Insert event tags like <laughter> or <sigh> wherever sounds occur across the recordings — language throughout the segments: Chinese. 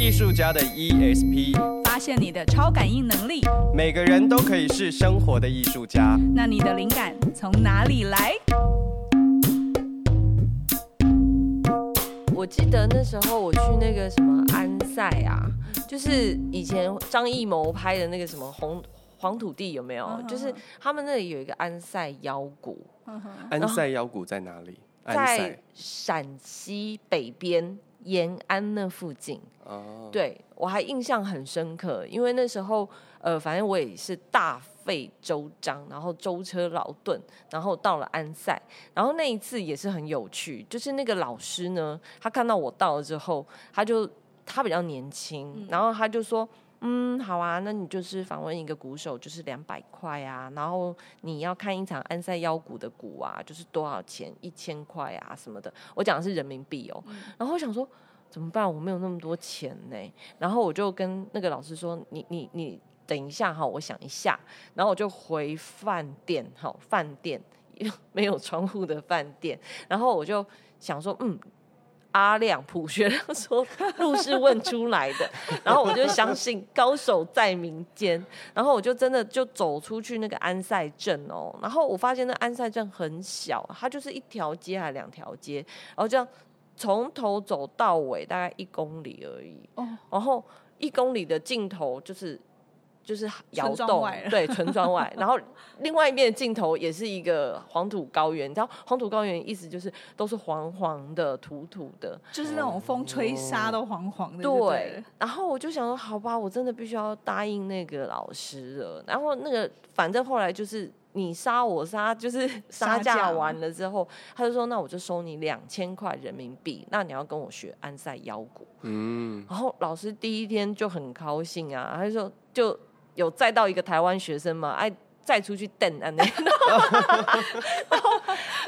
艺术家的 ESP，发现你的超感应能力。每个人都可以是生活的艺术家。那你的灵感从哪里来？我记得那时候我去那个什么安塞啊，就是以前张艺谋拍的那个什么红黄土地有没有？嗯、就是他们那里有一个安塞腰鼓。嗯、安塞腰鼓在哪里？在陕西北边延安那附近。哦，对，我还印象很深刻，因为那时候呃，反正我也是大费周章，然后舟车劳顿，然后到了安塞，然后那一次也是很有趣，就是那个老师呢，他看到我到了之后，他就他比较年轻，然后他就说。嗯，好啊，那你就是访问一个鼓手，就是两百块啊。然后你要看一场安塞腰鼓的鼓啊，就是多少钱？一千块啊什么的。我讲的是人民币哦。嗯、然后我想说怎么办？我没有那么多钱呢。然后我就跟那个老师说：“你你你等一下哈，我想一下。”然后我就回饭店，好，饭店 <laughs> 没有窗户的饭店。然后我就想说，嗯。阿亮普学亮说路是问出来的，<laughs> 然后我就相信高手在民间，然后我就真的就走出去那个安塞镇哦，然后我发现那安塞镇很小，它就是一条街还两条街，然后这样从头走到尾大概一公里而已，然后一公里的尽头就是。就是窑洞，对，村庄外，<laughs> 然后另外一面的尽头也是一个黄土高原。你知道黄土高原意思就是都是黄黄的、土土的，就是那种风吹沙都黄黄的。对，然后我就想说，好吧，我真的必须要答应那个老师了。然后那个反正后来就是你杀我杀，就是杀 <laughs> 价完了之后，他就说，那我就收你两千块人民币。那你要跟我学安塞腰鼓。嗯，然后老师第一天就很高兴啊，他就说就。有载到一个台湾学生嘛？哎，再出去等啊那，<laughs> 然后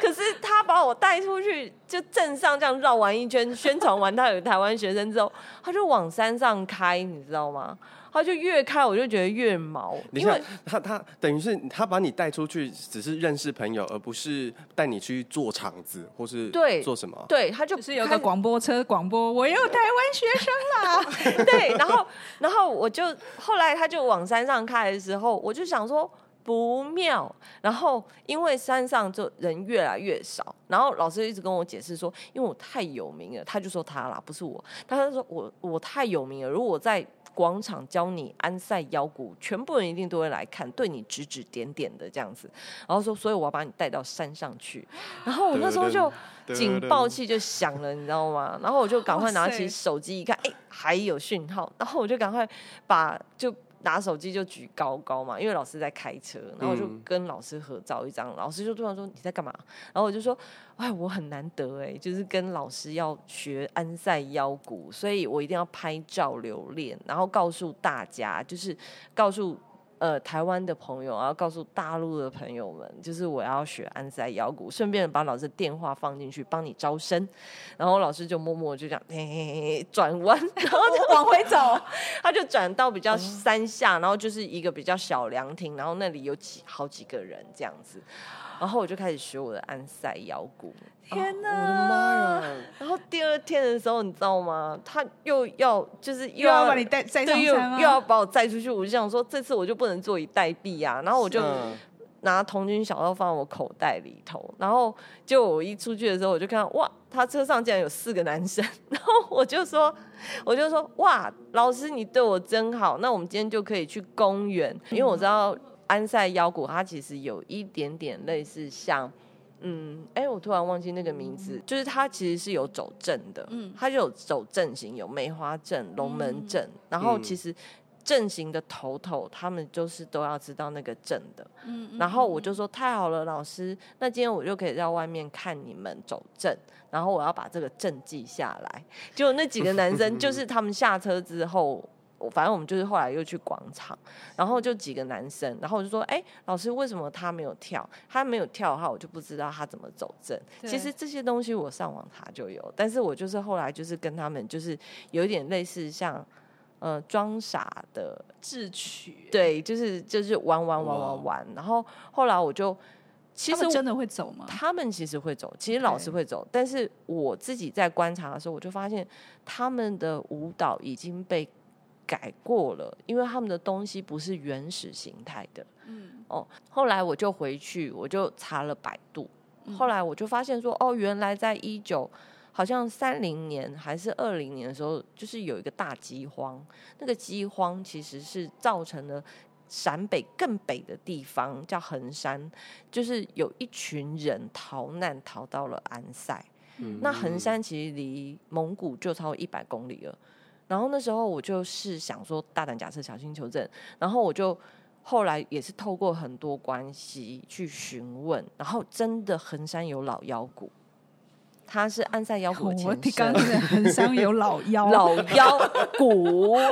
可是他把我带出去，就镇上这样绕完一圈，宣传完他有台湾学生之后，他就往山上开，你知道吗？他就越开，我就觉得越毛。因为他他等于是他把你带出去，只是认识朋友，而不是带你去做场子或是对做什么。对，他就只是有个广播车广播，我有台湾学生啦。<laughs> 对，然后然后我就后来他就往山上开的时候，我就想说不妙。然后因为山上就人越来越少，然后老师一直跟我解释说，因为我太有名了，他就说他啦，不是我。他就说我我太有名了，如果我在广场教你安塞腰鼓，全部人一定都会来看，对你指指点点的这样子。然后说，所以我要把你带到山上去。<gasps> 然后我那时候就警报器就响了，你知道吗？然后我就赶快拿起手机一看，哎，还有讯号。然后我就赶快把就。拿手机就举高高嘛，因为老师在开车，然后我就跟老师合照一张。嗯、老师就突然说：“你在干嘛？”然后我就说：“哎，我很难得哎，就是跟老师要学安塞腰鼓，所以我一定要拍照留念，然后告诉大家，就是告诉。”呃，台湾的朋友，然后告诉大陆的朋友们，就是我要学安塞腰鼓，顺便把老师的电话放进去，帮你招生。然后老师就默默就这样，嘿嘿嘿，转弯，然后就往回走，<laughs> 他就转到比较山下，然后就是一个比较小凉亭，然后那里有几好几个人这样子。然后我就开始学我的安塞腰鼓。天哪！哦、我的妈呀！然后第二天的时候，你知道吗？他又要就是又要，又要把你带载上又又要把我载出去。我就想说，这次我就不能坐以待毙啊！然后我就拿童军小刀放在我口袋里头。然后就我一出去的时候，我就看到哇，他车上竟然有四个男生。<laughs> 然后我就说，我就说哇，老师你对我真好。那我们今天就可以去公园，因为我知道。安塞腰鼓，它其实有一点点类似像，嗯，哎、欸，我突然忘记那个名字，就是它其实是有走阵的，嗯，它就有走阵型，有梅花阵、龙门阵，嗯、然后其实阵型的头头，他们就是都要知道那个阵的，嗯，然后我就说太好了，老师，那今天我就可以在外面看你们走阵，然后我要把这个阵记下来，就那几个男生，<laughs> 就是他们下车之后。反正我们就是后来又去广场，然后就几个男生，然后我就说：“哎、欸，老师，为什么他没有跳？他没有跳的话，我就不知道他怎么走正。其实这些东西我上网查就有，但是我就是后来就是跟他们就是有一点类似像呃装傻的智取，对，就是就是玩玩玩玩玩。然后后来我就其实真的会走吗？他们其实会走，其实老师会走，但是我自己在观察的时候，我就发现他们的舞蹈已经被改过了，因为他们的东西不是原始形态的。嗯，哦，后来我就回去，我就查了百度，后来我就发现说，哦，原来在一九好像三零年还是二零年的时候，就是有一个大饥荒，那个饥荒其实是造成了。陕北更北的地方叫衡山，就是有一群人逃难逃到了安塞。嗯、那衡山其实离蒙古就超过一百公里了。然后那时候我就是想说大胆假设，小心求证。然后我就后来也是透过很多关系去询问，然后真的横山有老妖股。他是安塞腰鼓的前身。我刚刚横山有老 <laughs> 妖老 <laughs> 腰骨。<laughs>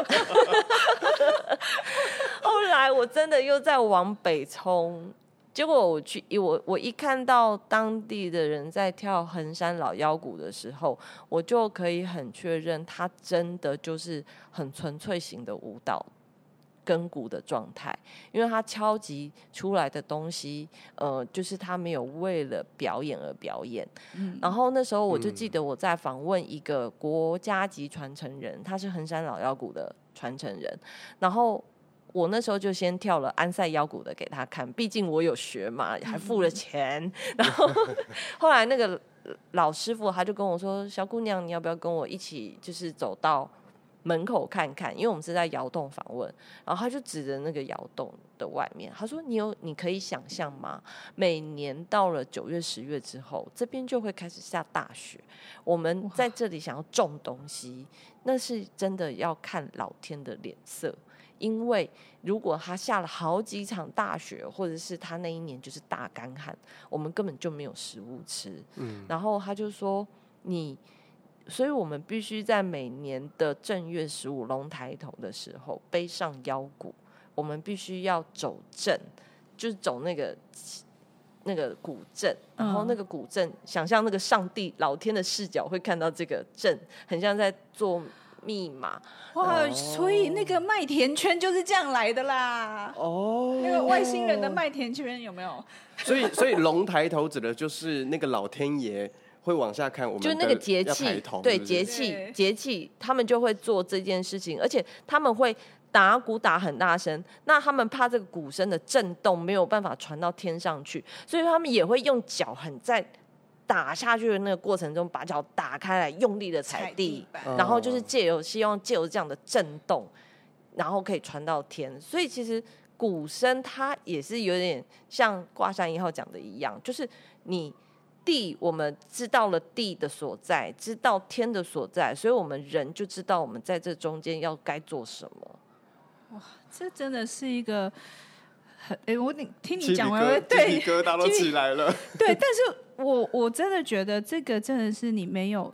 后来我真的又在往北冲，结果我去我我一看到当地的人在跳横山老腰鼓的时候，我就可以很确认，他真的就是很纯粹型的舞蹈跟鼓的状态，因为他敲击出来的东西，呃，就是他没有为了表演而表演。嗯，然后那时候我就记得我在访问一个国家级传承人，他是横山老腰鼓的传承人，然后。我那时候就先跳了安塞腰鼓的给他看，毕竟我有学嘛，还付了钱。嗯、<laughs> 然后后来那个老师傅他就跟我说：“小姑娘，你要不要跟我一起，就是走到门口看看？因为我们是在窑洞访问。”然后他就指着那个窑洞的外面，他说：“你有你可以想象吗？每年到了九月、十月之后，这边就会开始下大雪。我们在这里想要种东西，那是真的要看老天的脸色。”因为如果他下了好几场大雪，或者是他那一年就是大干旱，我们根本就没有食物吃。嗯，然后他就说：“你，所以我们必须在每年的正月十五龙抬头的时候背上腰鼓，我们必须要走正，就是走那个那个古镇，然后那个古镇，想象那个上帝老天的视角会看到这个镇，很像在做。”密码哇，oh. 所以那个麦田圈就是这样来的啦。哦，oh. 那个外星人的麦田圈有没有？所以，<laughs> 所以龙抬头指的就是那个老天爷会往下看我们，就那个节气，对节气节气，他们就会做这件事情，而且他们会打鼓打很大声，那他们怕这个鼓声的震动没有办法传到天上去，所以他们也会用脚很在。打下去的那个过程中，把脚打开来，用力的踩地，踩地然后就是借由希望借由这样的震动，然后可以传到天。所以其实鼓声它也是有点像挂山一号讲的一样，就是你地我们知道了地的所在，知道天的所在，所以我们人就知道我们在这中间要该做什么。哇，这真的是一个很哎、欸，我你听你讲完，对，鸡皮疙瘩都起来了，<laughs> 对，但是。我我真的觉得这个真的是你没有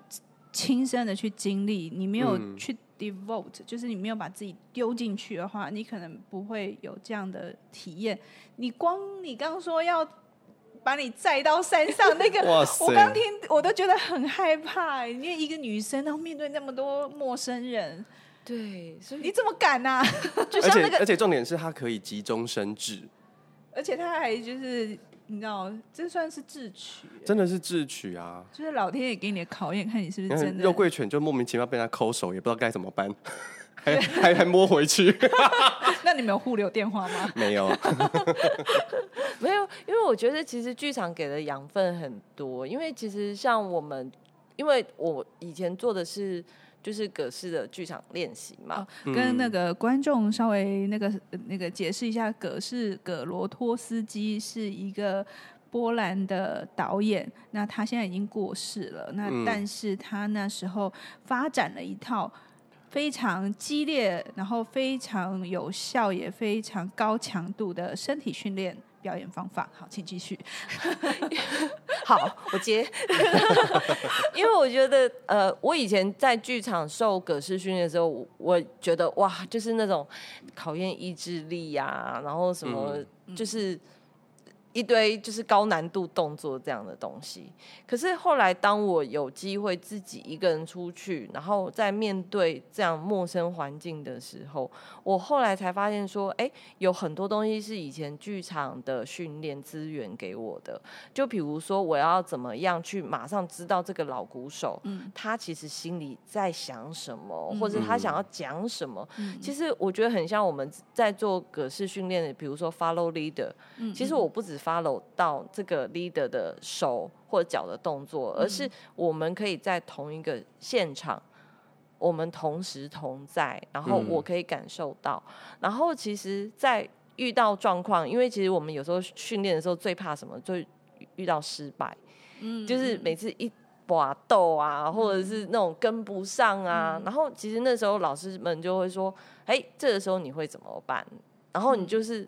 亲身的去经历，你没有去 devote，、嗯、就是你没有把自己丢进去的话，你可能不会有这样的体验。你光你刚说要把你载到山上那个，<laughs> 哇我刚听我都觉得很害怕，因为一个女生然后面对那么多陌生人，对，所以你怎么敢呢、啊？<laughs> 就像那个，而且，而且重点是他可以急中生智，而且他还就是。你知道，这算是智取，真的是智取啊！就是老天爷给你的考验，看你是不是真的。肉桂犬就莫名其妙被他抠手，也不知道该怎么办，<laughs> 还还还摸回去。<laughs> 那你们有互留电话吗？没有，没有，因为我觉得其实剧场给的养分很多，因为其实像我们，因为我以前做的是。就是葛氏的剧场练习嘛，哦，跟那个观众稍微那个那个解释一下，葛氏葛罗托斯基是一个波兰的导演，那他现在已经过世了，那但是他那时候发展了一套非常激烈，然后非常有效，也非常高强度的身体训练。表演方法好，请继续。<laughs> 好，我接。<laughs> 因为我觉得，呃，我以前在剧场受葛氏训练的时候，我觉得哇，就是那种考验意志力呀、啊，然后什么，就是一堆就是高难度动作这样的东西，可是后来当我有机会自己一个人出去，然后在面对这样陌生环境的时候，我后来才发现说，哎，有很多东西是以前剧场的训练资源给我的。就比如说，我要怎么样去马上知道这个老鼓手，嗯，他其实心里在想什么，或者他想要讲什么。嗯，其实我觉得很像我们在做格式训练的，比如说 follow leader。嗯，其实我不止。Follow 到这个 leader 的手或脚的动作，而是我们可以在同一个现场，我们同时同在，然后我可以感受到。然后其实，在遇到状况，因为其实我们有时候训练的时候最怕什么？就遇到失败。嗯，就是每次一搏斗啊，或者是那种跟不上啊，然后其实那时候老师们就会说：“哎，这个时候你会怎么办？”然后你就是。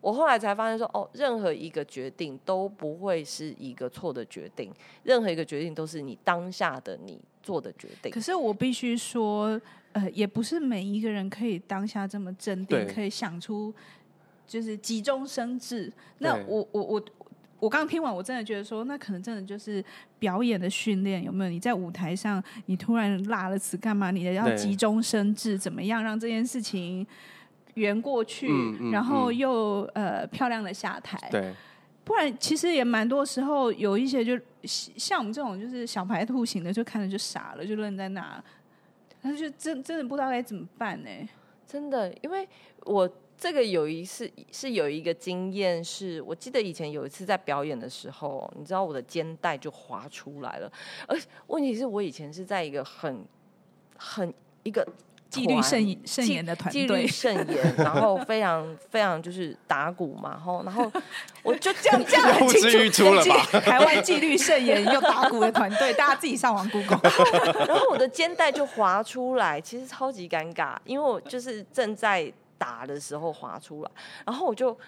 我后来才发现说，哦，任何一个决定都不会是一个错的决定，任何一个决定都是你当下的你做的决定。可是我必须说，呃，也不是每一个人可以当下这么镇定，可以想出就是急中生智。那我我我我刚听完，我真的觉得说，那可能真的就是表演的训练有没有？你在舞台上，你突然落了词干嘛？你的要急中生智，怎么样让这件事情？圆过去，嗯嗯、然后又呃漂亮的下台。对，不然其实也蛮多时候有一些就像我们这种就是小白兔型的，就看着就傻了，就愣在那，但是就真真的不知道该怎么办呢？真的，因为我这个有一次是有一个经验，是我记得以前有一次在表演的时候，你知道我的肩带就滑出来了，而问题是我以前是在一个很很一个。纪律慎慎言的团队，纪律慎言，<laughs> 然后非常非常就是打鼓嘛，然后然 <laughs> 后我就这样这样很清楚，台湾纪律慎言又打鼓的团队，大家自己上网 Google。<laughs> 然后我的肩带就滑出来，其实超级尴尬，因为我就是正在打的时候滑出来，然后我就。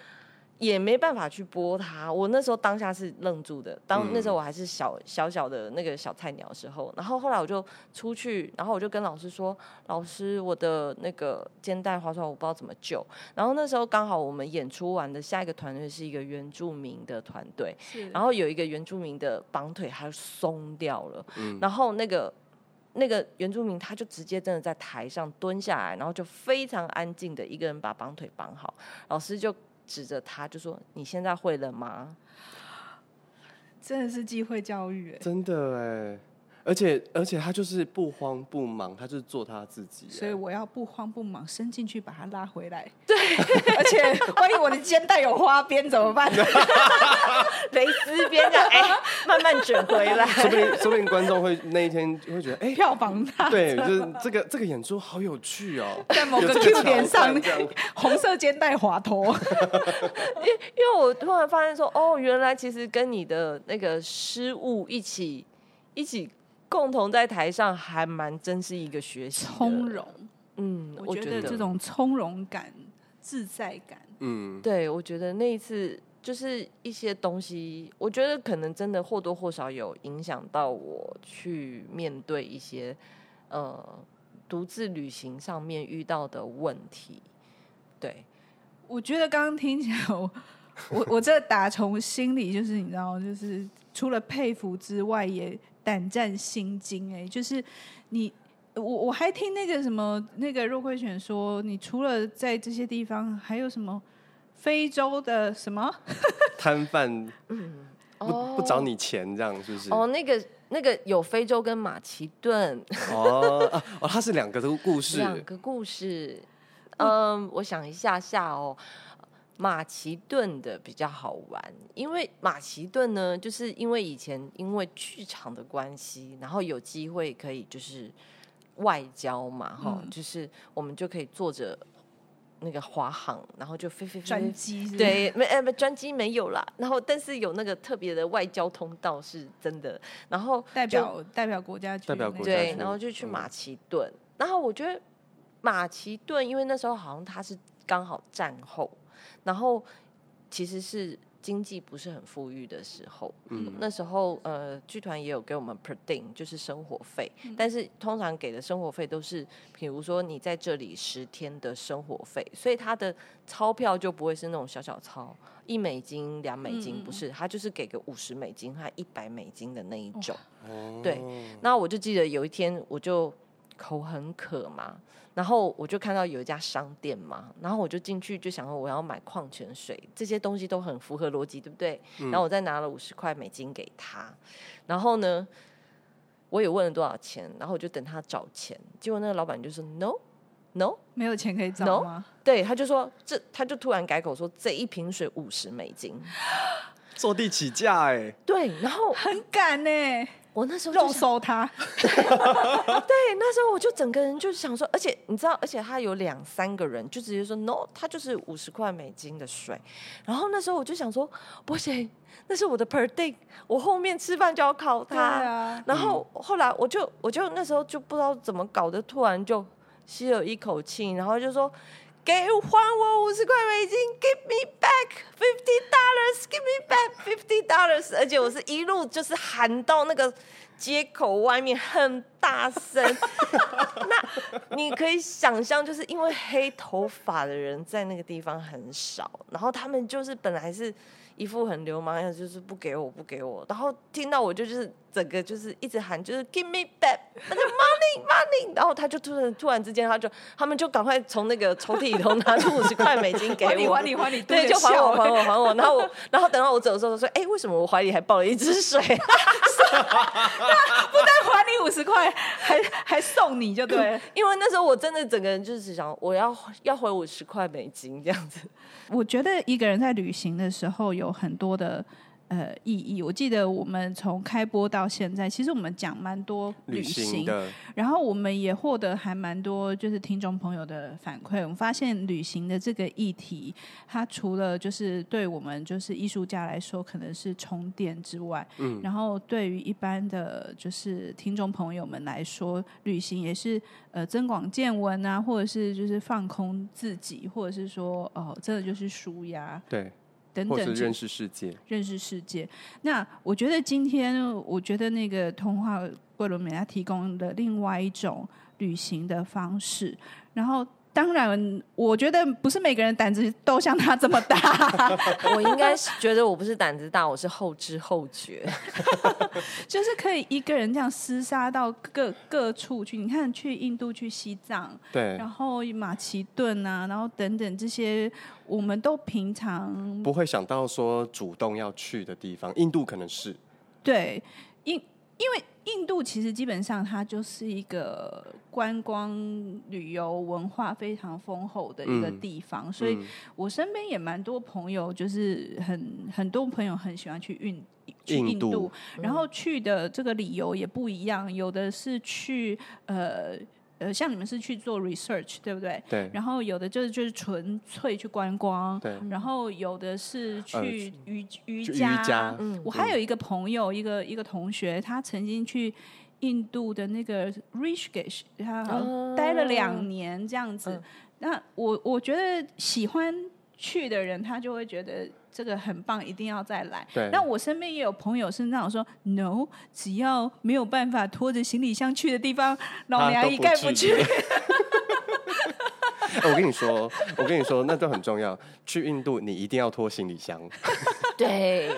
也没办法去拨它。我那时候当下是愣住的，当那时候我还是小小小的那个小菜鸟的时候，然后后来我就出去，然后我就跟老师说：“老师，我的那个肩带滑出来，我不知道怎么救。”然后那时候刚好我们演出完的下一个团队是一个原住民的团队，然后有一个原住民的绑腿还松掉了，然后那个那个原住民他就直接真的在台上蹲下来，然后就非常安静的一个人把绑腿绑好，老师就。指着他就说：“你现在会了吗？”真的是机会教育，真的哎。而且而且他就是不慌不忙，他就是做他自己。所以我要不慌不忙伸进去把他拉回来。对，<laughs> 而且万一我的肩带有花边怎么办？<laughs> 蕾丝边的哎，慢慢卷回来。<laughs> 说不定说不定观众会那一天会觉得哎，票房大。对，就是这个这个演出好有趣哦，在某个 Q 点上，红色肩带滑脱。因因为我突然发现说，哦，原来其实跟你的那个失误一起一起。共同在台上还蛮真是一个学习，从容。嗯，我觉得这种从容感、自在感，嗯，对，我觉得那一次就是一些东西，我觉得可能真的或多或少有影响到我去面对一些呃独自旅行上面遇到的问题。对，我觉得刚刚听起来我，<laughs> 我我这打从心里就是你知道，就是除了佩服之外也。胆战心惊，哎，就是你，我我还听那个什么那个肉桂犬说，你除了在这些地方，还有什么非洲的什么 <laughs> 摊贩，嗯，不不找你钱这样，是不是？哦，那个那个有非洲跟马其顿，哦哦，它是两个的故事，两个故事，嗯，我想一下下哦。马其顿的比较好玩，因为马其顿呢，就是因为以前因为剧场的关系，然后有机会可以就是外交嘛，哈、嗯，就是我们就可以坐着那个华航，然后就飞飞飞专机，对，没呃专机没有啦，然后但是有那个特别的外交通道是真的，然后代表代表国家去代表国家对，然后就去马其顿，嗯、然后我觉得马其顿，因为那时候好像他是刚好战后。然后其实是经济不是很富裕的时候，嗯，那时候呃，剧团也有给我们 per diem，就是生活费，嗯，但是通常给的生活费都是，比如说你在这里十天的生活费，所以他的钞票就不会是那种小小钞，一美金、两美金，不是，他就是给个五十美金和一百美金的那一种，哦，对。那我就记得有一天，我就口很渴嘛。然后我就看到有一家商店嘛，然后我就进去就想说我要买矿泉水，这些东西都很符合逻辑，对不对？嗯、然后我再拿了五十块美金给他，然后呢，我也问了多少钱，然后我就等他找钱，结果那个老板就说 no no 没有钱可以找吗？No? 对，他就说这，他就突然改口说这一瓶水五十美金，坐地起价哎，对，然后很赶呢。我那时候肉搜他，<laughs> 对，那时候我就整个人就想说，而且你知道，而且他有两三个人，就直接说 no，他就是五十块美金的水。然后那时候我就想说，不行，那是我的 per day，我后面吃饭就要靠他。啊、然后后来我就我就那时候就不知道怎么搞的，突然就吸了一口气，然后就说。给还我五十块美金，Give me back fifty dollars，Give me back fifty dollars，而且我是一路就是喊到那个街口外面很大声，<laughs> 那你可以想象，就是因为黑头发的人在那个地方很少，然后他们就是本来是。一副很流氓样子，就是不给我，不给我。然后听到我就就是整个就是一直喊，就是 give me back money <laughs> money。然后他就突然突然之间，他就他们就赶快从那个抽屉里头拿出五十块美金给我，还你还你还你，<laughs> 对，就还我还我还我。然后我然后等到我走的时候，说，哎，为什么我怀里还抱了一只水？那 <laughs> 不但还你五十块，还还送你就对。因为那时候我真的整个人就是想，我要要回五十块美金这样子。我觉得一个人在旅行的时候有很多的呃意义。我记得我们从开播到现在，其实我们讲蛮多旅行，旅行的，然后我们也获得还蛮多就是听众朋友的反馈。我们发现旅行的这个议题，它除了就是对我们就是艺术家来说可能是充电之外，嗯，然后对于一般的就是听众朋友们来说，旅行也是。呃，增广见闻啊，或者是就是放空自己，或者是说哦，真的就是舒压，对，等等，或者认识世界，认识世界。那我觉得今天，我觉得那个通话桂纶镁他提供的另外一种旅行的方式，然后。当然，我觉得不是每个人胆子都像他这么大。<laughs> 我应该是觉得我不是胆子大，我是后知后觉，<laughs> 就是可以一个人这样厮杀到各各处去。你看，去印度、去西藏，对，然后马其顿啊，然后等等这些，我们都平常不会想到说主动要去的地方。印度可能是对，因因为。印度其实基本上它就是一个观光旅游文化非常丰厚的一个地方，嗯、所以我身边也蛮多朋友，就是很很多朋友很喜欢去印去印度，印度然后去的这个理由也不一样，有的是去呃。呃，像你们是去做 research，对不对？对。然后有的就是就是纯粹去观光。对。然后有的是去瑜瑜伽。瑜伽。嗯。我还有一个朋友，一个一个同学，他曾经去印度的那个 Rishikesh，他待了两年这样子。那我我觉得喜欢去的人，他就会觉得。这个很棒，一定要再来。对。那我身边也有朋友是那种说，no，只要没有办法拖着行李箱去的地方，老娘一概不去。我跟你说，我跟你说，那都很重要。去印度，你一定要拖行李箱。对。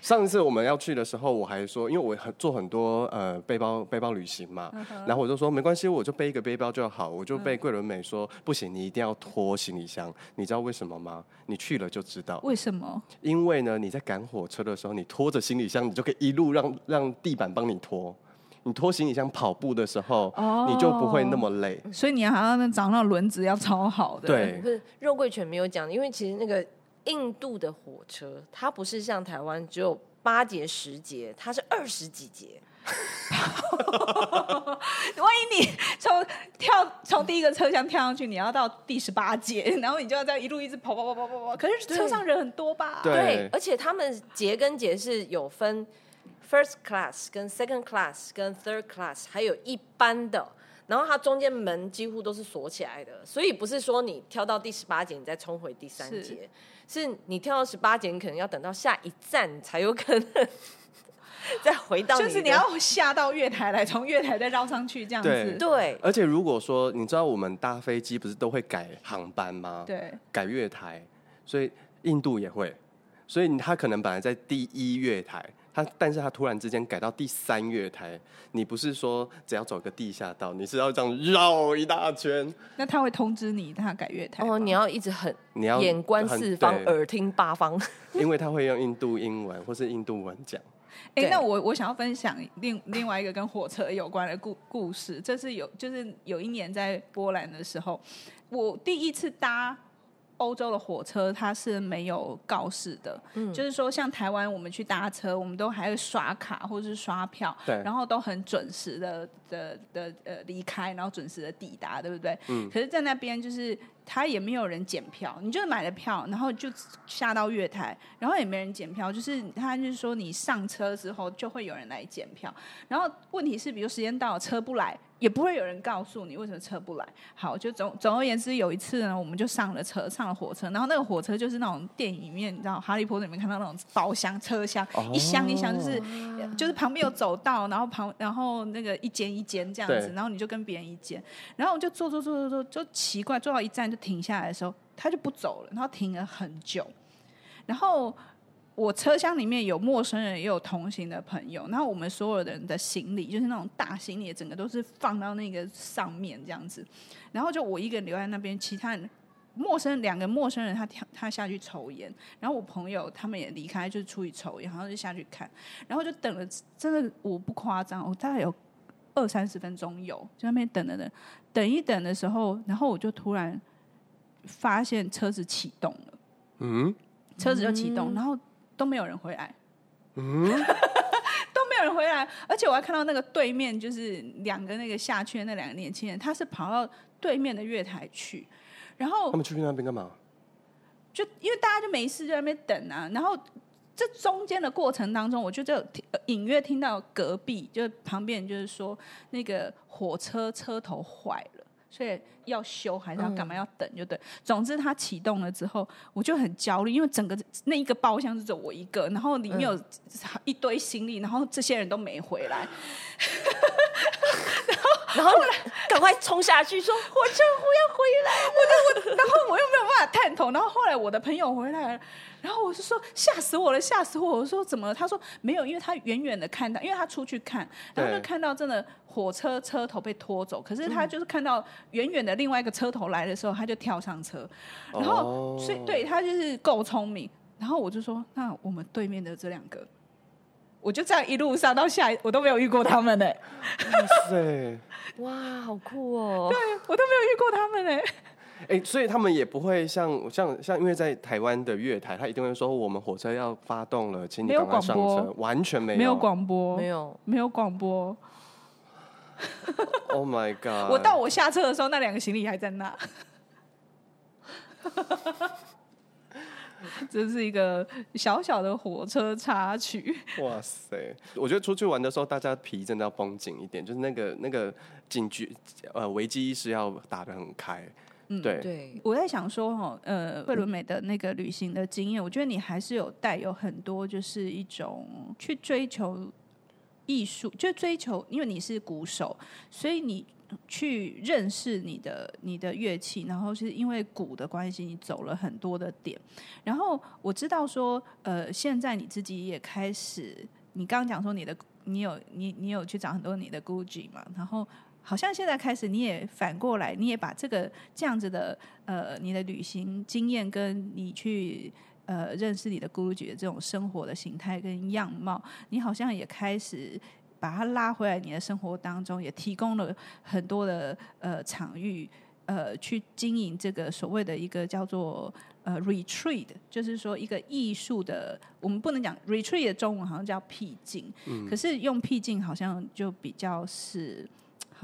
上一次我们要去的时候，我还说，因为我很做很多呃背包背包旅行嘛，uh huh. 然后我就说没关系，我就背一个背包就好。我就被桂纶镁说、uh. 不行，你一定要拖行李箱。你知道为什么吗？你去了就知道。为什么？因为呢，你在赶火车的时候，你拖着行李箱，你就可以一路让让地板帮你拖。你拖行李箱跑步的时候，oh, 你就不会那么累。所以你好像找那轮子要超好的。对，不是肉桂犬没有讲，因为其实那个印度的火车，它不是像台湾只有八节十节，它是二十几节。<laughs> 万一你从跳从第一个车厢跳上去，你要到第十八节，<laughs> 然后你就要这样一路一直跑跑跑跑跑跑。可是车上人很多吧？对，对，而且他们节跟节是有分。First class 跟 Second class 跟 Third class，还有一般的。然后它中间门几乎都是锁起来的，所以不是说你跳到第十八节你再冲回第三节，是，是你跳到十八节，你可能要等到下一站才有可能 <laughs> 再回到，就是你要下到月台来，从月台再绕上去这样子。对，对。而且如果说你知道我们搭飞机不是都会改航班吗？对，改月台，所以印度也会，所以他可能本来在第一月台。他，但是他突然之间改到第三月台，你不是说只要走个地下道，你是要这样绕一大圈？那他会通知你他改月台？哦，你要一直很，你要眼观四方，耳听八方，<laughs> 因为他会用印度英文或是印度文讲。哎、欸，那我我想要分享另另外一个跟火车有关的故故事，这是有就是有一年在波兰的时候，我第一次搭。欧洲的火车它是没有告示的，嗯，就是说像台湾我们去搭车，我们都还会刷卡或者是刷票，对，然后都很准时的的的呃离开，然后准时的抵达，对不对？嗯。可是，在那边就是他也没有人检票，你就是买了票，然后就下到月台，然后也没人检票，就是他就是说你上车之后就会有人来检票，然后问题是，比如时间到了车不来。也不会有人告诉你为什么车不来。好，就总总而言之，有一次呢，我们就上了车，上了火车，然后那个火车就是那种电影里面，你知道《哈利波特》里面看到那种包厢车厢，一箱一箱，就是就是旁边有走道，然后旁然后那个一间一间这样子，然后你就跟别人一间，然后我就坐坐坐坐坐，就奇怪，坐到一站就停下来的时候，他就不走了，然后停了很久，然后。我车厢里面有陌生人，也有同行的朋友。然后我们所有人的行李，就是那种大行李，整个都是放到那个上面这样子。然后就我一个人留在那边，其他人陌生两个陌生人他他下去抽烟。然后我朋友他们也离开，就是出去抽烟，然后就下去看。然后就等了，真的我不夸张，我大概有二三十分钟有，就那边等了等，等一等的时候，然后我就突然发现车子启动了。嗯，车子就启动，然后。都没有人回来，嗯，<laughs> 都没有人回来，而且我还看到那个对面，就是两个那个下去的那两个年轻人，他是跑到对面的月台去，然后他们去那边干嘛？就因为大家就没事就，在那边等啊。然后这中间的过程当中，我就就隐约听到隔壁就旁边就是说那个火车车头坏了。所以要修还是要干嘛？要等就对。总之，它启动了之后，我就很焦虑，因为整个那一个包厢只有我一个，然后里面有一堆行李，然后这些人都没回来。<laughs> 然后，然后赶快冲下去说：“火车不要回来！”我就我，然后我又没有办然后后来我的朋友回来了。然后我就说，吓死我了，吓死我！我说怎么了？他说没有，因为他远远的看到，因为他出去看，然后就看到真的火车车头被拖走。可是他就是看到远远的另外一个车头来的时候，他就跳上车。然后所以对他就是够聪明。然后我就说，那我们对面的这两个，我就这样一路上到下一，我都没有遇过他们呢。哇塞，哇，好酷哦！对，我都没有遇过他们呢。哎、欸，所以他们也不会像像像，因为在台湾的月台，他一定会说我们火车要发动了，请你赶快上车。完全没有，没有广播，没有，没有广播。Oh my god！我到我下车的时候，那两个行李还在那。<laughs> 这是一个小小的火车插曲。哇塞！我觉得出去玩的时候，大家皮真的要绷紧一点，就是那个那个警局呃危机意识要打得很开。嗯，对，对，我在想说哈，呃，桂纶镁的那个旅行的经验，我觉得你还是有带有很多，就是一种去追求艺术，就追求，因为你是鼓手，所以你去认识你的你的乐器，然后是因为鼓的关系，你走了很多的点。然后我知道说，呃，现在你自己也开始，你刚刚讲说你的，你有你你有去找很多你的 Gucci 嘛，然后。好像现在开始，你也反过来，你也把这个这样子的呃，你的旅行经验跟你去呃认识你的 Gucci 的这种生活的形态跟样貌，你好像也开始把它拉回来你的生活当中，也提供了很多的呃场域呃去经营这个所谓的一个叫做呃 retreat，就是说一个艺术的，我们不能讲 retreat 的中文好像叫僻静，嗯，可是用僻静好像就比较是。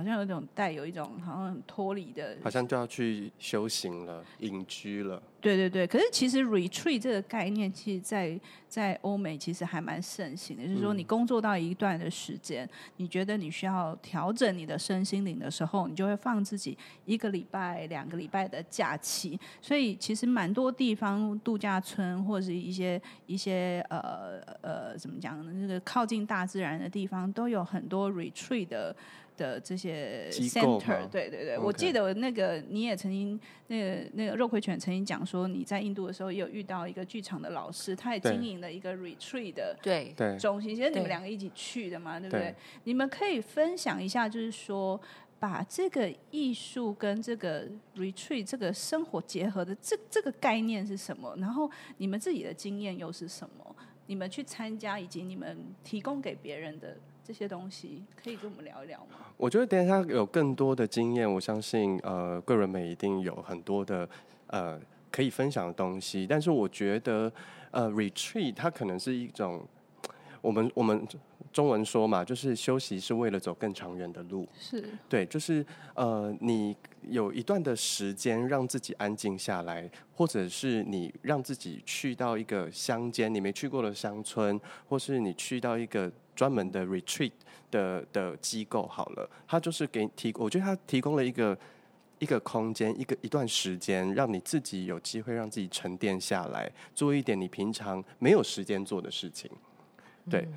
好像有一种带有一种好像很脱离的，好像就要去修行了，隐居了。对对对，可是其实 retreat 这个概念，其实在在欧美其实还蛮盛行的。就是说，你工作到一段的时间，你觉得你需要调整你的身心灵的时候，你就会放自己一个礼拜、两个礼拜的假期。所以，其实蛮多地方度假村或者是一些一些呃呃怎么讲呢？那个靠近大自然的地方，都有很多 retreat 的。的这些 center，对对对.我记得那个你也曾经，那个那个肉葵犬曾经讲说，你在印度的时候也有遇到一个剧场的老师，他也经营了一个 retreat 的对中心，其实你们两个一起去的嘛，对不对？对你们可以分享一下，就是说把这个艺术跟这个 retreat 这个生活结合的这这个概念是什么？然后你们自己的经验又是什么？你们去参加以及你们提供给别人的。这些东西可以跟我们聊一聊吗？我觉得等一下有更多的经验，我相信呃，桂纶镁一定有很多的呃可以分享的东西。但是我觉得呃，retreat 它可能是一种我们我们中文说嘛，就是休息是为了走更长远的路。是对，就是呃，你有一段的时间让自己安静下来，或者是你让自己去到一个乡间你没去过的乡村，或是你去到一个。专门的 retreat 的的机构好了，他就是给提，我觉得他提供了一个一个空间，一个一段时间，让你自己有机会让自己沉淀下来，做一点你平常没有时间做的事情。对，嗯、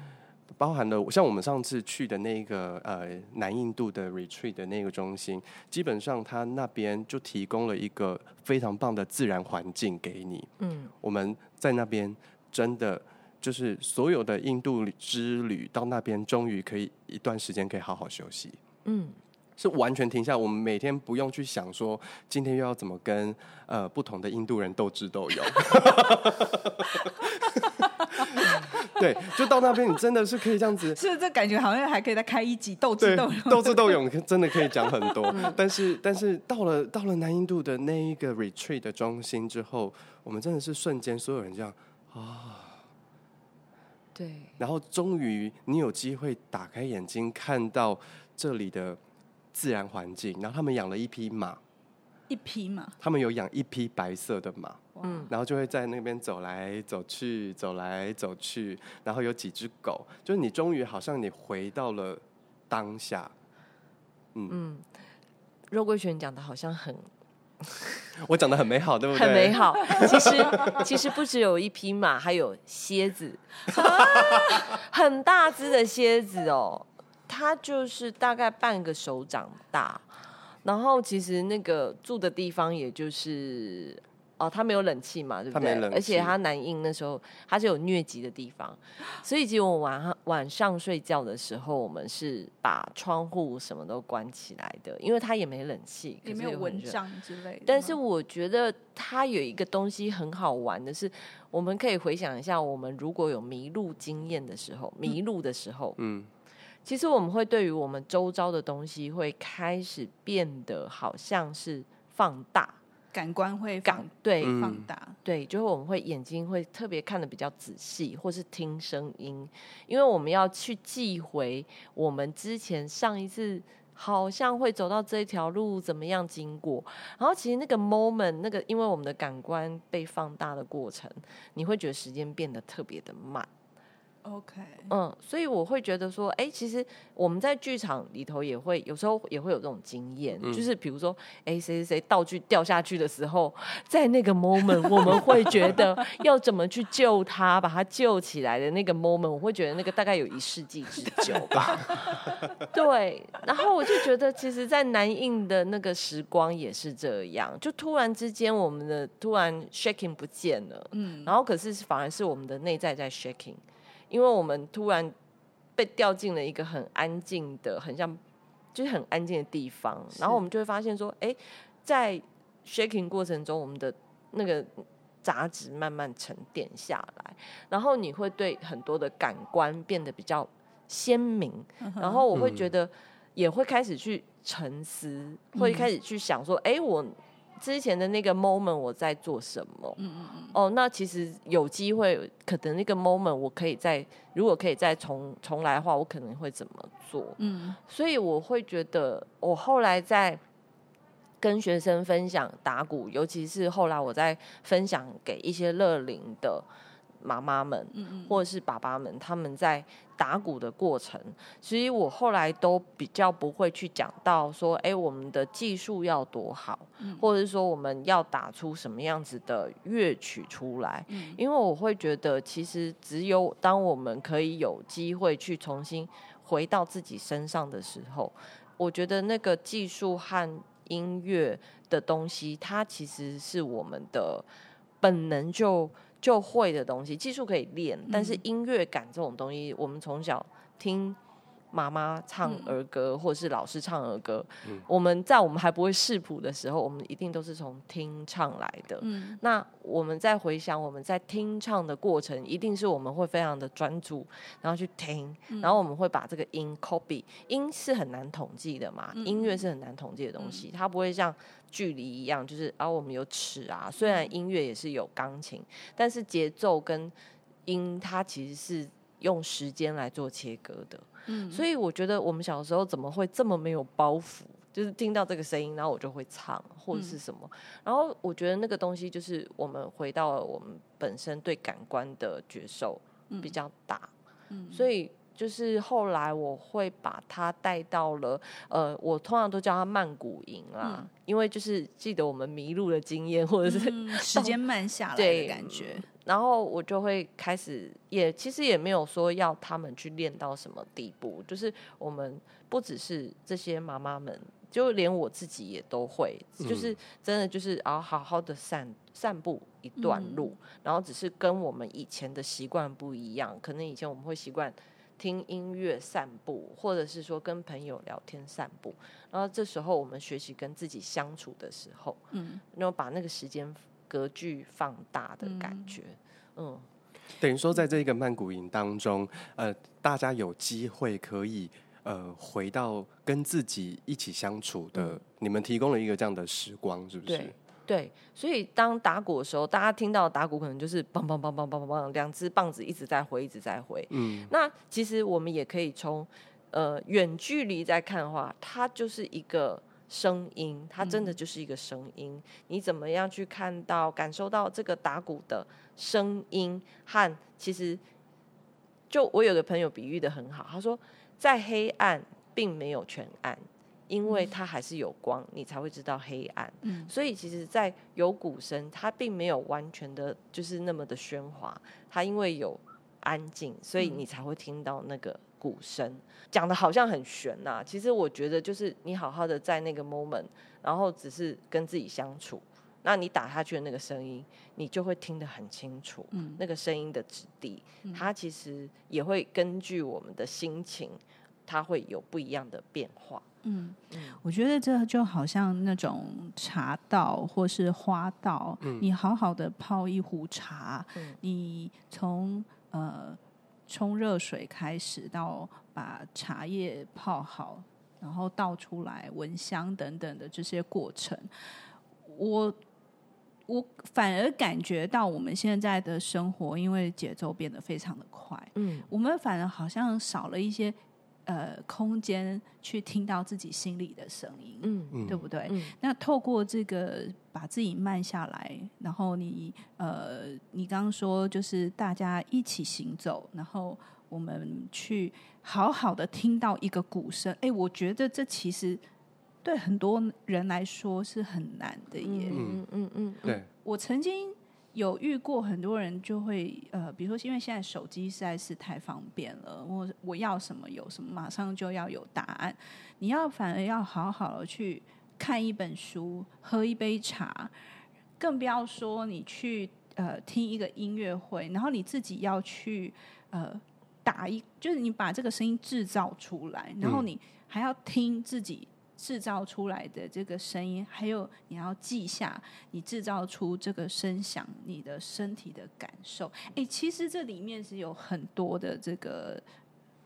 包含了像我们上次去的那个呃南印度的 retreat 的那个中心，基本上他那边就提供了一个非常棒的自然环境给你。嗯，我们在那边真的。就是所有的印度之旅到那边，终于可以一段时间可以好好休息。嗯，是完全停下，我们每天不用去想说今天又要怎么跟呃不同的印度人斗智斗勇。<laughs> 对，就到那边，你真的是可以这样子。<laughs> 是这感觉好像还可以再开一集斗智斗勇。斗 <laughs> 智斗勇真的可以讲很多。但是但是到了到了南印度的那一个 retreat 的中心之后，我们真的是瞬间所有人这样啊。对，然后终于你有机会打开眼睛看到这里的自然环境，然后他们养了一匹马，一匹马，他们有养一匹白色的马，嗯，然后就会在那边走来走去，走来走去，然后有几只狗，就是你终于好像你回到了当下，嗯，嗯，肉桂犬讲的好像很。<laughs> 我讲的很美好，对不对？很美好。<laughs> 其实其实不只有一匹马，还有蝎子，<laughs> 很大只的蝎子哦。它就是大概半个手掌大，然后其实那个住的地方也就是。哦，他没有冷气嘛，对不对？而且他南印那时候他是有疟疾的地方，所以其实我晚上晚上睡觉的时候，我们是把窗户什么都关起来的，因为他也没冷气，也没有蚊帐之类的。但是我觉得他有一个东西很好玩的是，我们可以回想一下，我们如果有迷路经验的时候，迷路的时候，嗯，其实我们会对于我们周遭的东西会开始变得好像是放大。感官会放对放大，对，就是我们会眼睛会特别看的比较仔细，或是听声音，因为我们要去记回我们之前上一次好像会走到这一条路怎么样经过，然后其实那个 moment 那个因为我们的感官被放大的过程，你会觉得时间变得特别的慢。OK，嗯，所以我会觉得说，哎、欸，其实我们在剧场里头也会有时候也会有这种经验，嗯、就是比如说，哎、欸，谁谁谁道具掉下去的时候，在那个 moment，我们会觉得 <laughs> 要怎么去救他，把他救起来的那个 moment，我会觉得那个大概有一世纪之久吧。<laughs> 对，然后我就觉得，其实，在南印的那个时光也是这样，就突然之间，我们的突然 shaking 不见了，嗯，然后可是反而是我们的内在在 shaking。因为我们突然被掉进了一个很安静的、很像就是很安静的地方，然后我们就会发现说，哎，在 shaking 过程中，我们的那个杂质慢慢沉淀下来，然后你会对很多的感官变得比较鲜明，然后我会觉得也会开始去沉思，会开始去想说，哎，我之前的那个 moment 我在做什么？嗯嗯嗯。哦，那其实有机会，可能那个 moment 我可以再，如果可以再重重来的话，我可能会怎么做？嗯。所以我会觉得，我后来在跟学生分享打鼓，尤其是后来我在分享给一些乐龄的。妈妈们，或者是爸爸们，他们在打鼓的过程，所以我后来都比较不会去讲到说，哎，我们的技术要多好，或者是说我们要打出什么样子的乐曲出来，因为我会觉得，其实只有当我们可以有机会去重新回到自己身上的时候，我觉得那个技术和音乐的东西，它其实是我们的本能就。就会的东西，技术可以练，但是音乐感这种东西，我们从小听妈妈唱儿歌，嗯、或者是老师唱儿歌，嗯、我们在我们还不会视谱的时候，我们一定都是从听唱来的。嗯、那我们在回想我们在听唱的过程，一定是我们会非常的专注，然后去听，然后我们会把这个音 copy，音是很难统计的嘛，嗯、音乐是很难统计的东西，它不会像。距离一样，就是啊，我们有尺啊。虽然音乐也是有钢琴，但是节奏跟音，它其实是用时间来做切割的。嗯，所以我觉得我们小时候怎么会这么没有包袱？就是听到这个声音，然后我就会唱或者是什么。嗯，然后我觉得那个东西就是我们回到了我们本身对感官的觉受比较大。嗯，所以。就是后来我会把它带到了，呃，我通常都叫它曼谷营啦，嗯、因为就是记得我们迷路的经验，或者是、嗯、时间慢下来的感觉。然后我就会开始也，也其实也没有说要他们去练到什么地步，就是我们不只是这些妈妈们，就连我自己也都会，就是真的就是啊，好好的散散步一段路，嗯、然后只是跟我们以前的习惯不一样，可能以前我们会习惯。听音乐散步，或者是说跟朋友聊天散步，然后这时候我们学习跟自己相处的时候，嗯，然后把那个时间格局放大的感觉，嗯，嗯等于说在这个曼谷营当中，呃，大家有机会可以呃回到跟自己一起相处的，嗯、你们提供了一个这样的时光，是不是？对，所以当打鼓的时候，大家听到打鼓可能就是梆梆梆梆梆梆梆，两只棒子一直在挥，一直在挥。嗯，那其实我们也可以从呃远距离在看的话，它就是一个声音，它真的就是一个声音。嗯，你怎么样去看到、感受到这个打鼓的声音和其实，就我有个朋友比喻的很好，他说在黑暗并没有全暗。因为它还是有光，你才会知道黑暗。嗯，所以其实，在有鼓声，它并没有完全的，就是那么的喧哗。它因为有安静，所以你才会听到那个鼓声。讲的好像很悬呐，其实我觉得就是你好好的在那个 moment，然后只是跟自己相处，那你打下去的那个声音，你就会听得很清楚。嗯，那个声音的质地，它其实也会根据我们的心情，它会有不一样的变化。嗯，我觉得这就好像那种茶道或是花道，嗯、你好好的泡一壶茶，嗯、你从呃冲热水开始，到把茶叶泡好，然后倒出来闻香等等的这些过程，我我反而感觉到我们现在的生活，因为节奏变得非常的快，嗯，我们反而好像少了一些。呃，空间去听到自己心里的声音，嗯，对不对？嗯，那透过这个把自己慢下来，然后你呃，你刚刚说就是大家一起行走，然后我们去好好的听到一个鼓声。哎，我觉得这其实对很多人来说是很难的耶。嗯嗯嗯嗯，对，我曾经。有遇过很多人就会呃，比如说，因为现在手机实在是太方便了，我我要什么有什么，马上就要有答案。你要反而要好好的去看一本书，喝一杯茶，更不要说你去呃听一个音乐会，然后你自己要去呃打一，就是你把这个声音制造出来，然后你还要听自己。制造出来的这个声音，还有你要记下你制造出这个声响，你的身体的感受。哎，其实这里面是有很多的这个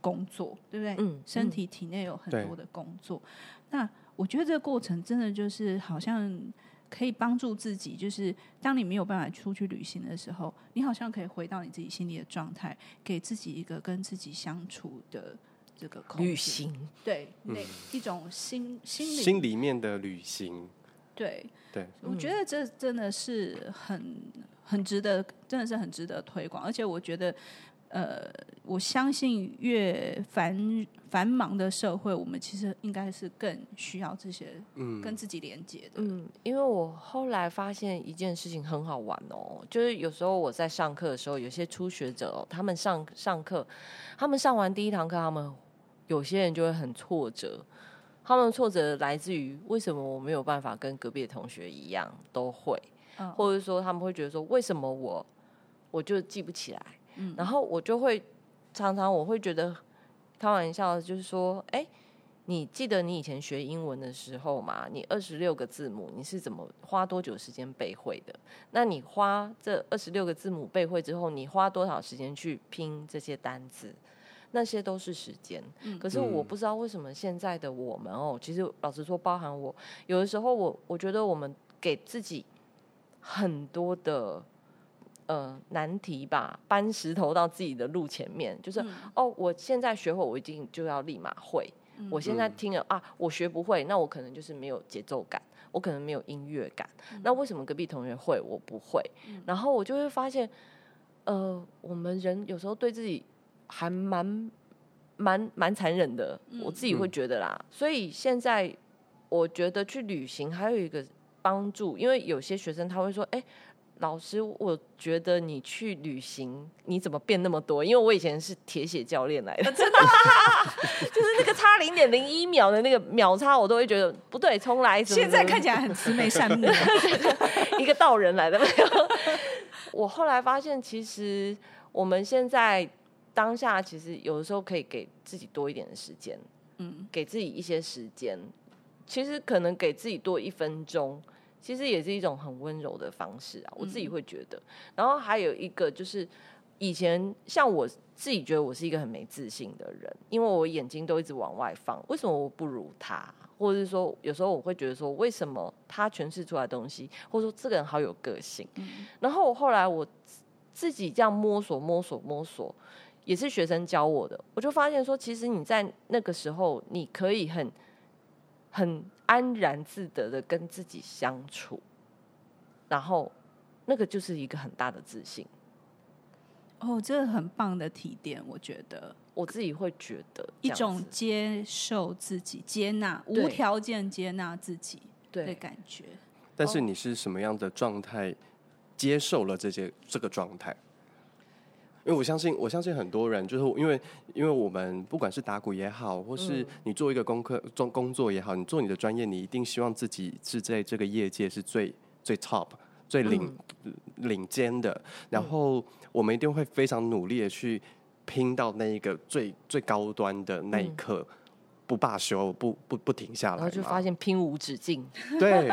工作，对不对？嗯，身体体内有很多的工作。嗯、那我觉得这个过程真的就是好像可以帮助自己，就是当你没有办法出去旅行的时候，你好像可以回到你自己心里的状态，给自己一个跟自己相处的这个旅行，对，那一种心心里心里面的旅行，对对，我觉得这真的是很很值得，真的是很值得推广，而且我觉得。呃，我相信越繁繁忙的社会，我们其实应该是更需要这些，嗯，跟自己连接的。嗯，因为我后来发现一件事情很好玩哦，就是有时候我在上课的时候，有些初学者哦，他们上上课，他们上完第一堂课，他们有些人就会很挫折，他们挫折来自于为什么我没有办法跟隔壁的同学一样都会，嗯，或者说他们会觉得说，为什么我我就记不起来。然后我就会常常我会觉得开玩笑，就是说，哎，你记得你以前学英文的时候嘛？你二十六个字母你是怎么花多久时间背会的？那你花这二十六个字母背会之后，你花多少时间去拼这些单词？那些都是时间。可是我不知道为什么现在的我们哦，其实老实说，包含我，有的时候我我觉得我们给自己很多的。呃，难题吧，搬石头到自己的路前面，就是、嗯、哦，我现在学会，我一定就要立马会。嗯、我现在听了啊，我学不会，那我可能就是没有节奏感，我可能没有音乐感。嗯、那为什么隔壁同学会，我不会？嗯、然后我就会发现，呃，我们人有时候对自己还蛮蛮蛮残忍的，嗯、我自己会觉得啦。所以现在我觉得去旅行还有一个帮助，因为有些学生他会说，哎、欸。老师，我觉得你去旅行，你怎么变那么多？因为我以前是铁血教练来的，真的，<laughs> 就是那个差零点零一秒的那个秒差，我都会觉得不对，重来。现在看起来很慈眉善目，<laughs> 一个道人来的没有。我后来发现，其实我们现在当下，其实有的时候可以给自己多一点的时间，嗯，给自己一些时间，其实可能给自己多一分钟。其实也是一种很温柔的方式啊，我自己会觉得。然后还有一个就是，以前像我自己觉得我是一个很没自信的人，因为我眼睛都一直往外放。为什么我不如他？或者是说，有时候我会觉得说，为什么他诠释出来的东西，或者说这个人好有个性？然后我后来我自己这样摸索、摸索、摸索，也是学生教我的，我就发现说，其实你在那个时候，你可以很。很安然自得的跟自己相处，然后那个就是一个很大的自信。哦，这个很棒的提点，我觉得我自己会觉得一种接受自己、接纳、无条件接纳自己的感觉。但是你是什么样的状态接受了这些这个状态？因为我相信，我相信很多人就是因为，因为我们不管是打鼓也好，或是你做一个功课、做工作也好，你做你的专业，你一定希望自己是在这个业界是最最 top、最领、嗯、领尖的。然后我们一定会非常努力的去拼到那一个最最高端的那一刻。嗯不罢休，不不不停下来，然后就发现拼无止境。<laughs> 对，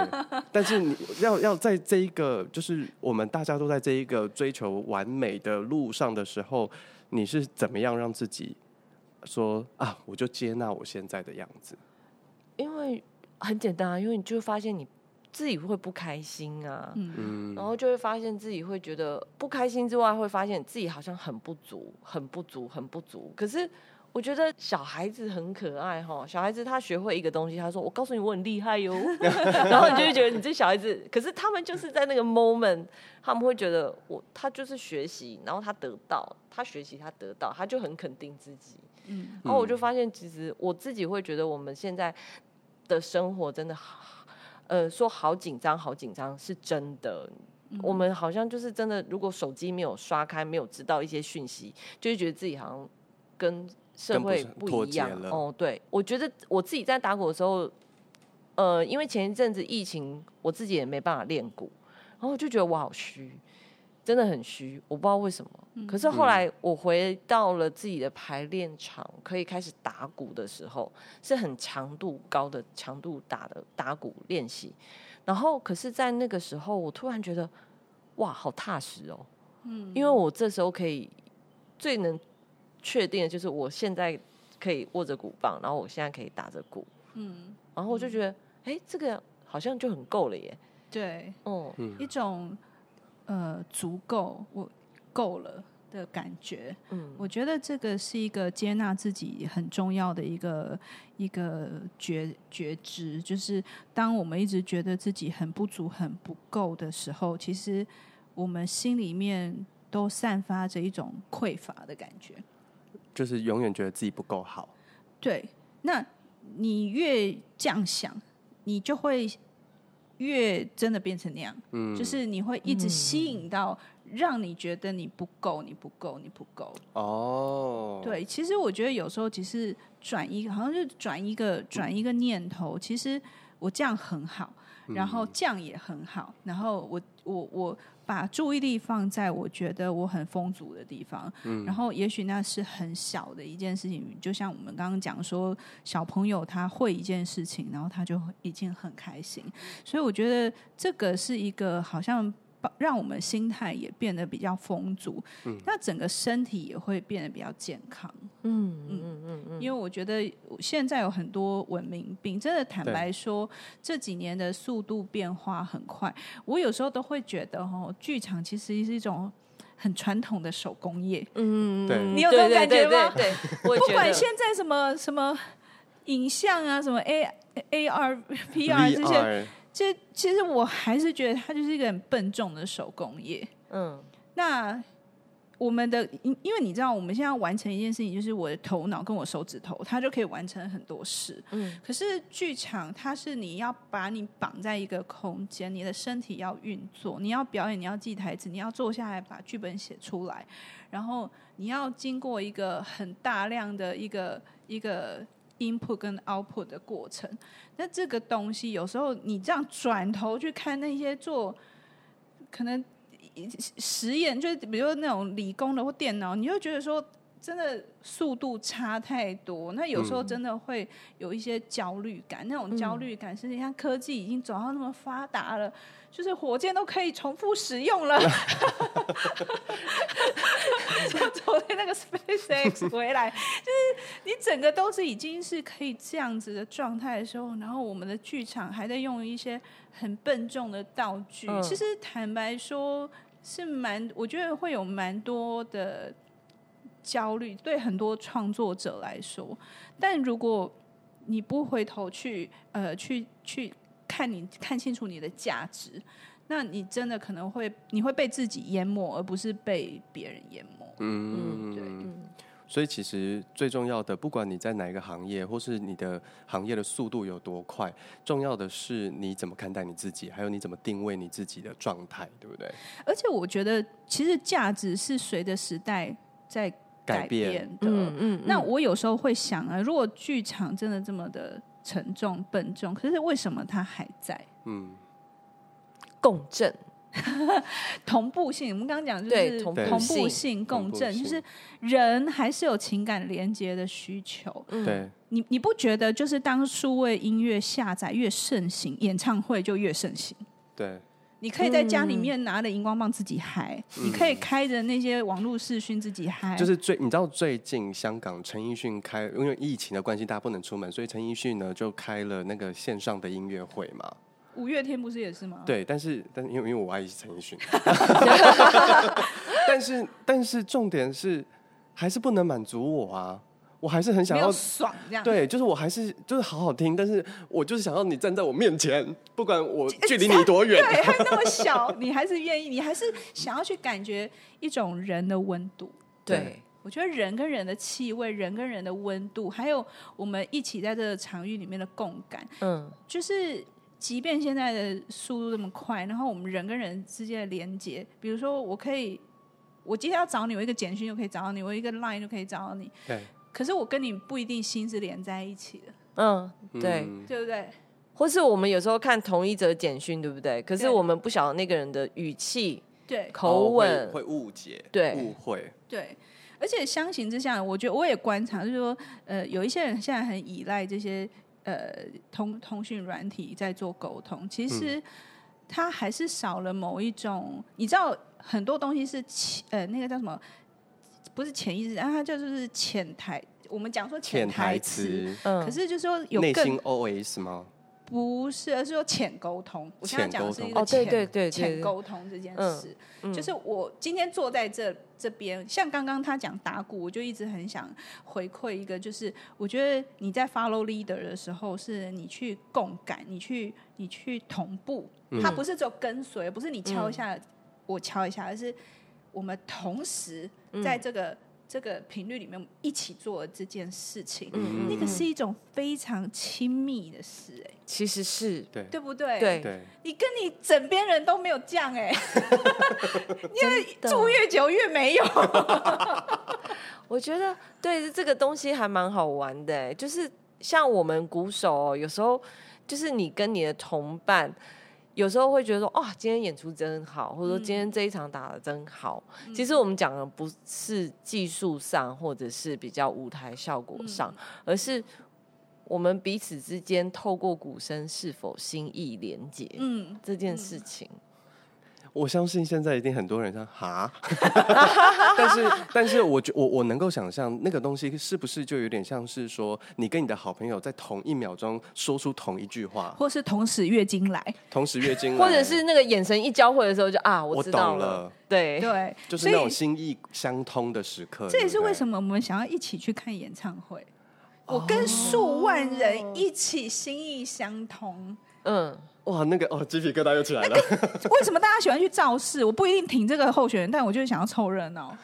但是你要要在这一个，就是我们大家都在这一个追求完美的路上的时候，你是怎么样让自己说啊？我就接纳我现在的样子。因为很简单啊，因为你就会发现你自己会不开心啊，嗯，然后就会发现自己会觉得不开心之外，会发现自己好像很不足，很不足，很不足。可是。我觉得小孩子很可爱哈，小孩子他学会一个东西，他说：“我告诉你，我很厉害哟。<laughs> ”然后你就会觉得你这小孩子，可是他们就是在那个 moment，他们会觉得我他就是学习，然后他得到，他学习他得到，他就很肯定自己。嗯，然后我就发现，其实我自己会觉得我们现在的生活真的好，呃，说好紧张，好紧张是真的。我们好像就是真的，如果手机没有刷开，没有知道一些讯息，就会觉得自己好像跟。社会不一样哦，对，我觉得我自己在打鼓的时候，呃，因为前一阵子疫情，我自己也没办法练鼓，然后我就觉得我好虚，真的很虚，我不知道为什么。嗯、可是后来我回到了自己的排练场，可以开始打鼓的时候，是很强度高的强度打的打鼓练习。然后，可是，在那个时候，我突然觉得，哇，好踏实哦，嗯，因为我这时候可以最能。确定的就是我现在可以握着鼓棒，然后我现在可以打着鼓，嗯，然后我就觉得，哎、欸，这个好像就很够了耶。对，哦，一种呃足够，我够了的感觉。嗯，我觉得这个是一个接纳自己很重要的一个一个觉觉知，就是当我们一直觉得自己很不足、很不够的时候，其实我们心里面都散发着一种匮乏的感觉，就是永远觉得自己不够好。对，那你越这样想，你就会越真的变成那样。嗯，就是你会一直吸引到。让你觉得你不够，你不够，你不够。哦，对，其实我觉得有时候其实转一个，好像是转一个转一个念头。其实我这样很好，然后这样也很好，然后我我我把注意力放在我觉得我很丰足的地方。嗯，然后也许那是很小的一件事情，就像我们刚刚讲说，小朋友他会一件事情，然后他就已经很开心。所以我觉得这个是一个好像。让我们心态也变得比较丰足，嗯，那整个身体也会变得比较健康，嗯嗯嗯嗯，因为我觉得现在有很多文明病，真的坦白说，这几年的速度变化很快，我有时候都会觉得哦，剧场其实是一种很传统的手工业，嗯，对，你有这种感觉吗？对，<laughs> 不管现在什么什么影像啊，什么 A A R P R 这些。其实，其实我还是觉得它就是一个很笨重的手工业。嗯，那我们的，因因为你知道，我们现在要完成一件事情，就是我的头脑跟我手指头，它就可以完成很多事。嗯，可是剧场，它是你要把你绑在一个空间，你的身体要运作，你要表演，你要记台词，你要坐下来把剧本写出来，然后你要经过一个很大量的一个一个。Input 跟 output 的过程，那这个东西有时候你这样转头去看那些做可能实验，就比如那种理工的或电脑，你会觉得说真的速度差太多，那有时候真的会有一些焦虑感。那种焦虑感是你看科技已经走到那么发达了。就是火箭都可以重复使用了，就昨天那个 SpaceX 回来，就是你整个都是已经是可以这样子的状态的时候，然后我们的剧场还在用一些很笨重的道具，嗯、其实坦白说是蛮，我觉得会有蛮多的焦虑，对很多创作者来说，但如果你不回头去，呃，去去。看你看清楚你的价值，那你真的可能会你会被自己淹没，而不是被别人淹没。嗯，嗯对。所以其实最重要的，不管你在哪一个行业，或是你的行业的速度有多快，重要的是你怎么看待你自己，还有你怎么定位你自己的状态，对不对？而且我觉得，其实价值是随着时代在改变的。嗯嗯。那我有时候会想啊，如果剧场真的这么的。沉重笨重，可是为什么它还在？嗯，共振，<laughs> 同步性。我们刚刚讲就是同步性共振，就是人还是有情感连接的需求。对、嗯，你你不觉得就是当数位音乐下载越盛行，演唱会就越盛行？对。你可以在家里面拿着荧光棒自己嗨，嗯、你可以开着那些网络视讯自己嗨。就是最，你知道最近香港陈奕迅开，因为疫情的关系，大家不能出门，所以陈奕迅呢就开了那个线上的音乐会嘛。五月天不是也是吗？对，但是但是因为因为我阿姨是陈奕迅，<laughs> <laughs> 但是但是重点是还是不能满足我啊。我还是很想要爽这样，对，就是我还是就是好好听，但是我就是想要你站在我面前，不管我距离你多远，对，还那么小，你还是愿意，你还是想要去感觉一种人的温度。对，对我觉得人跟人的气味，人跟人的温度，还有我们一起在这个场域里面的共感，嗯，就是即便现在的速度这么快，然后我们人跟人之间的连接，比如说我可以，我今天要找你，我一个简讯就可以找到你，我一个 line 就可以找到你，对。可是我跟你不一定心是连在一起的，嗯，对，对不对？或是我们有时候看同一则简讯，对不对？可是我们不晓得那个人的语气、对口吻，会误解、对误会，对。而且相形之下，我觉得我也观察，就是说，呃，有一些人现在很依赖这些呃通通讯软体在做沟通，其实他还是少了某一种，你知道，很多东西是潜呃那个叫什么？不是潜意识，然后它就是潜台。我们讲说潜台词，嗯，可是就是说有内心 OS 吗？不是，而是说浅沟通。我现在讲的是一个浅哦，对对对，浅沟通这件事，嗯嗯、就是我今天坐在这这边，像刚刚他讲打鼓，我就一直很想回馈一个，就是我觉得你在 follow leader 的时候，是你去共感，你去你去同步，他不是只有跟随，不是你敲一下、嗯、我敲一下，而是我们同时在这个。嗯这个频率里面一起做这件事情，嗯、那个是一种非常亲密的事，哎，其实是对，对不对？对，你跟你枕边人都没有这样，哎，<laughs> 因为住越久越没有。<laughs> 我觉得对这个东西还蛮好玩的，就是像我们鼓手，有时候就是你跟你的同伴。有时候会觉得说，哇，今天演出真好，或者说今天这一场打的真好。嗯、其实我们讲的不是技术上，或者是比较舞台效果上，嗯、而是我们彼此之间透过鼓声是否心意连结，嗯，这件事情。我相信现在一定很多人说 <laughs> 哈，<laughs> 但是但是我觉我我能够想象那个东西是不是就有点像是说你跟你的好朋友在同一秒钟说出同一句话，或是同时月经来，同时月经来，或者是那个眼神一交汇的时候就啊，我知道了，对。对，就是那种心意相通的时刻。这也是为什么我们想要一起去看演唱会，我跟数万人一起心意相通，嗯。哇，那个哦，鸡皮疙瘩又起来了。为什么大家喜欢去造势？我不一定挺这个候选人，但我就是想要凑热闹。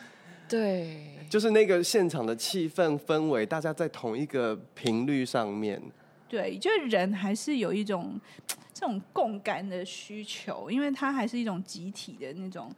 对，就是那个现场的气氛氛围，大家在同一个频率上面。对，就是人还是有一种这种共感的需求，因为它还是一种集体的那种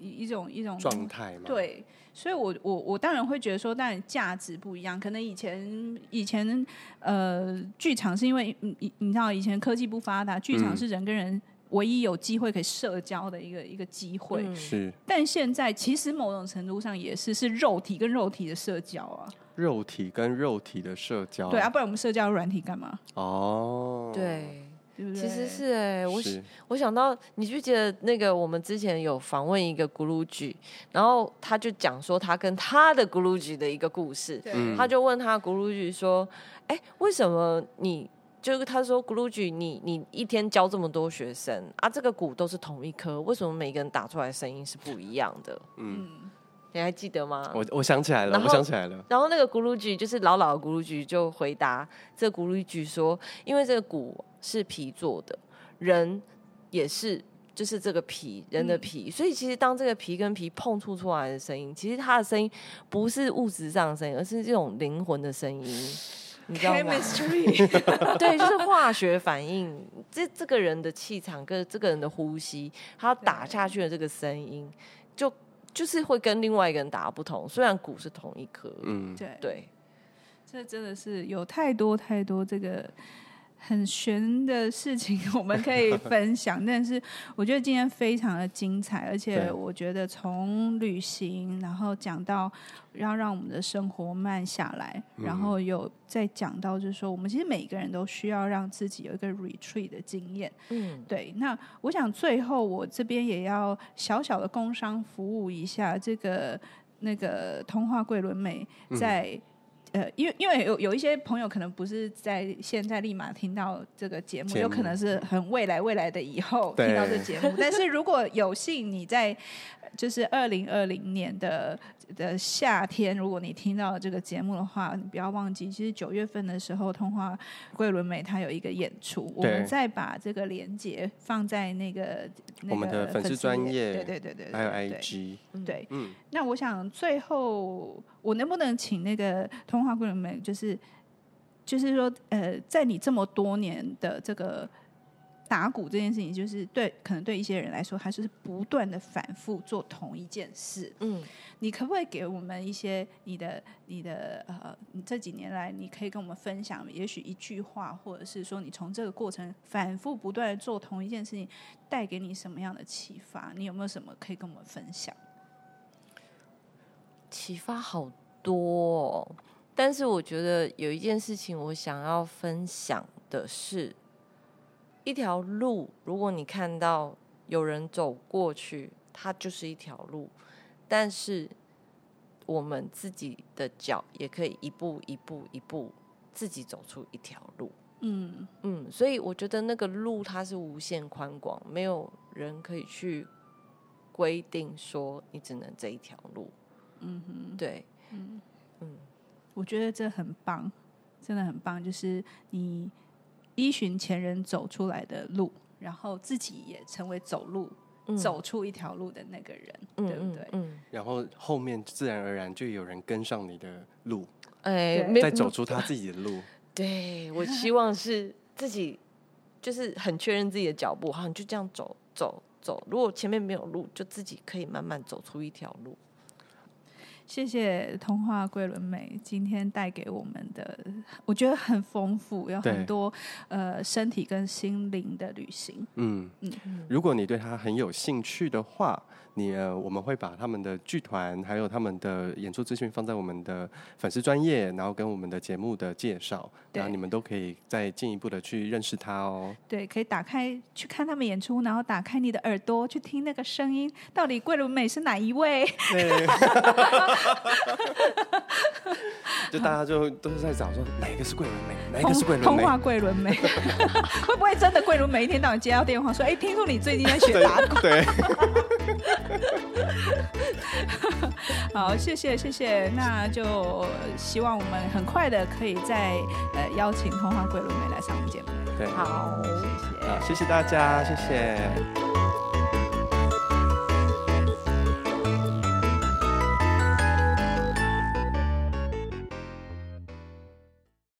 一一种一种状态嘛。对。所以我，我我我当然会觉得说，当然价值不一样。可能以前以前呃，剧场是因为你你知道，以前科技不发达，剧场是人跟人唯一有机会可以社交的一个一个机会。嗯、是。但现在其实某种程度上也是是肉体跟肉体的社交啊。肉体跟肉体的社交。对啊，不然我们社交软体干嘛？哦。对。其实是哎、欸，我我想到，你就记得那个我们之前有访问一个咕噜剧，然后他就讲说他跟他的咕噜剧的一个故事，对他就问他咕噜剧说，哎，为什么你就是他说咕噜剧，你你一天教这么多学生啊，这个鼓都是同一颗，为什么每个人打出来的声音是不一样的？嗯。你还记得吗？我我想起来了，我想起来了。然后那个咕噜剧就是老老的咕噜剧就回答这个咕噜剧说，因为这个鼓是皮做的，人也是就是这个皮人的皮，嗯、所以其实当这个皮跟皮碰触出来的声音，其实它的声音不是物质上的声音，而是这种灵魂的声音，你知道吗？Chemistry，<laughs> 对，就是化学反应。这这个人的气场跟这个人的呼吸，他打下去的这个声音就。就是会跟另外一个人打不同，虽然鼓是同一颗，嗯，对对，这真的是有太多太多这个。很悬的事情，<laughs> 我们可以分享。但是我觉得今天非常的精彩，而且我觉得从旅行，然后讲到要让我们的生活慢下来，然后有再讲到就是说，我们其实每个人都需要让自己有一个 retreat 的经验。嗯，对。那我想最后我这边也要小小的工商服务一下，这个那个通话桂纶镁在。呃，因为因为有有一些朋友可能不是在现在立马听到这个节目，有可能是很未来未来的以后听到这节目。但是如果有幸你在就是二零二零年的的夏天，如果你听到这个节目的话，你不要忘记，其实九月份的时候，通话桂纶镁他有一个演出，我们再把这个连接放在那个我们的粉丝专业，对对对对，还有 IG，对，嗯，那我想最后。我能不能请那个通话顾问们，就是，就是说，呃，在你这么多年的这个打鼓这件事情，就是对，可能对一些人来说，还是不断的反复做同一件事。嗯，你可不可以给我们一些你的、你的呃，你这几年来，你可以跟我们分享，也许一句话，或者是说，你从这个过程反复不断的做同一件事情，带给你什么样的启发？你有没有什么可以跟我们分享？启发好多哦，但是我觉得有一件事情我想要分享的是，一条路，如果你看到有人走过去，它就是一条路，但是我们自己的脚也可以一步一步一步自己走出一条路。嗯嗯，所以我觉得那个路它是无限宽广，没有人可以去规定说你只能这一条路。嗯哼，对，嗯嗯，我觉得这很棒，真的很棒，就是你依循前人走出来的路，然后自己也成为走路、嗯、走出一条路的那个人，嗯、对不对？嗯，然后后面自然而然就有人跟上你的路，哎，再走出他自己的路。<laughs> 对，我希望是自己，就是很确认自己的脚步，好，像就这样走走走。如果前面没有路，就自己可以慢慢走出一条路。谢谢童话桂纶镁今天带给我们的，我觉得很丰富，有很多呃身体跟心灵的旅行。嗯嗯，如果你对他很有兴趣的话，你呃我们会把他们的剧团还有他们的演出资讯放在我们的粉丝专业，然后跟我们的节目的介绍，然后你们都可以再进一步的去认识他哦。对，可以打开去看他们演出，然后打开你的耳朵去听那个声音，到底桂纶镁是哪一位？对 <laughs> 就大家就都是在找说哪个是桂纶镁，哪个是桂纶镁？童话桂纶镁，<laughs> 会不会真的桂纶镁一天到晚接到电话说，哎，听说你最近在学打鼓？对。<laughs> 好，谢谢谢谢，那就希望我们很快的可以再呃邀请童话桂纶镁来上我们节目。对，好，谢谢，好，谢谢大家，谢谢。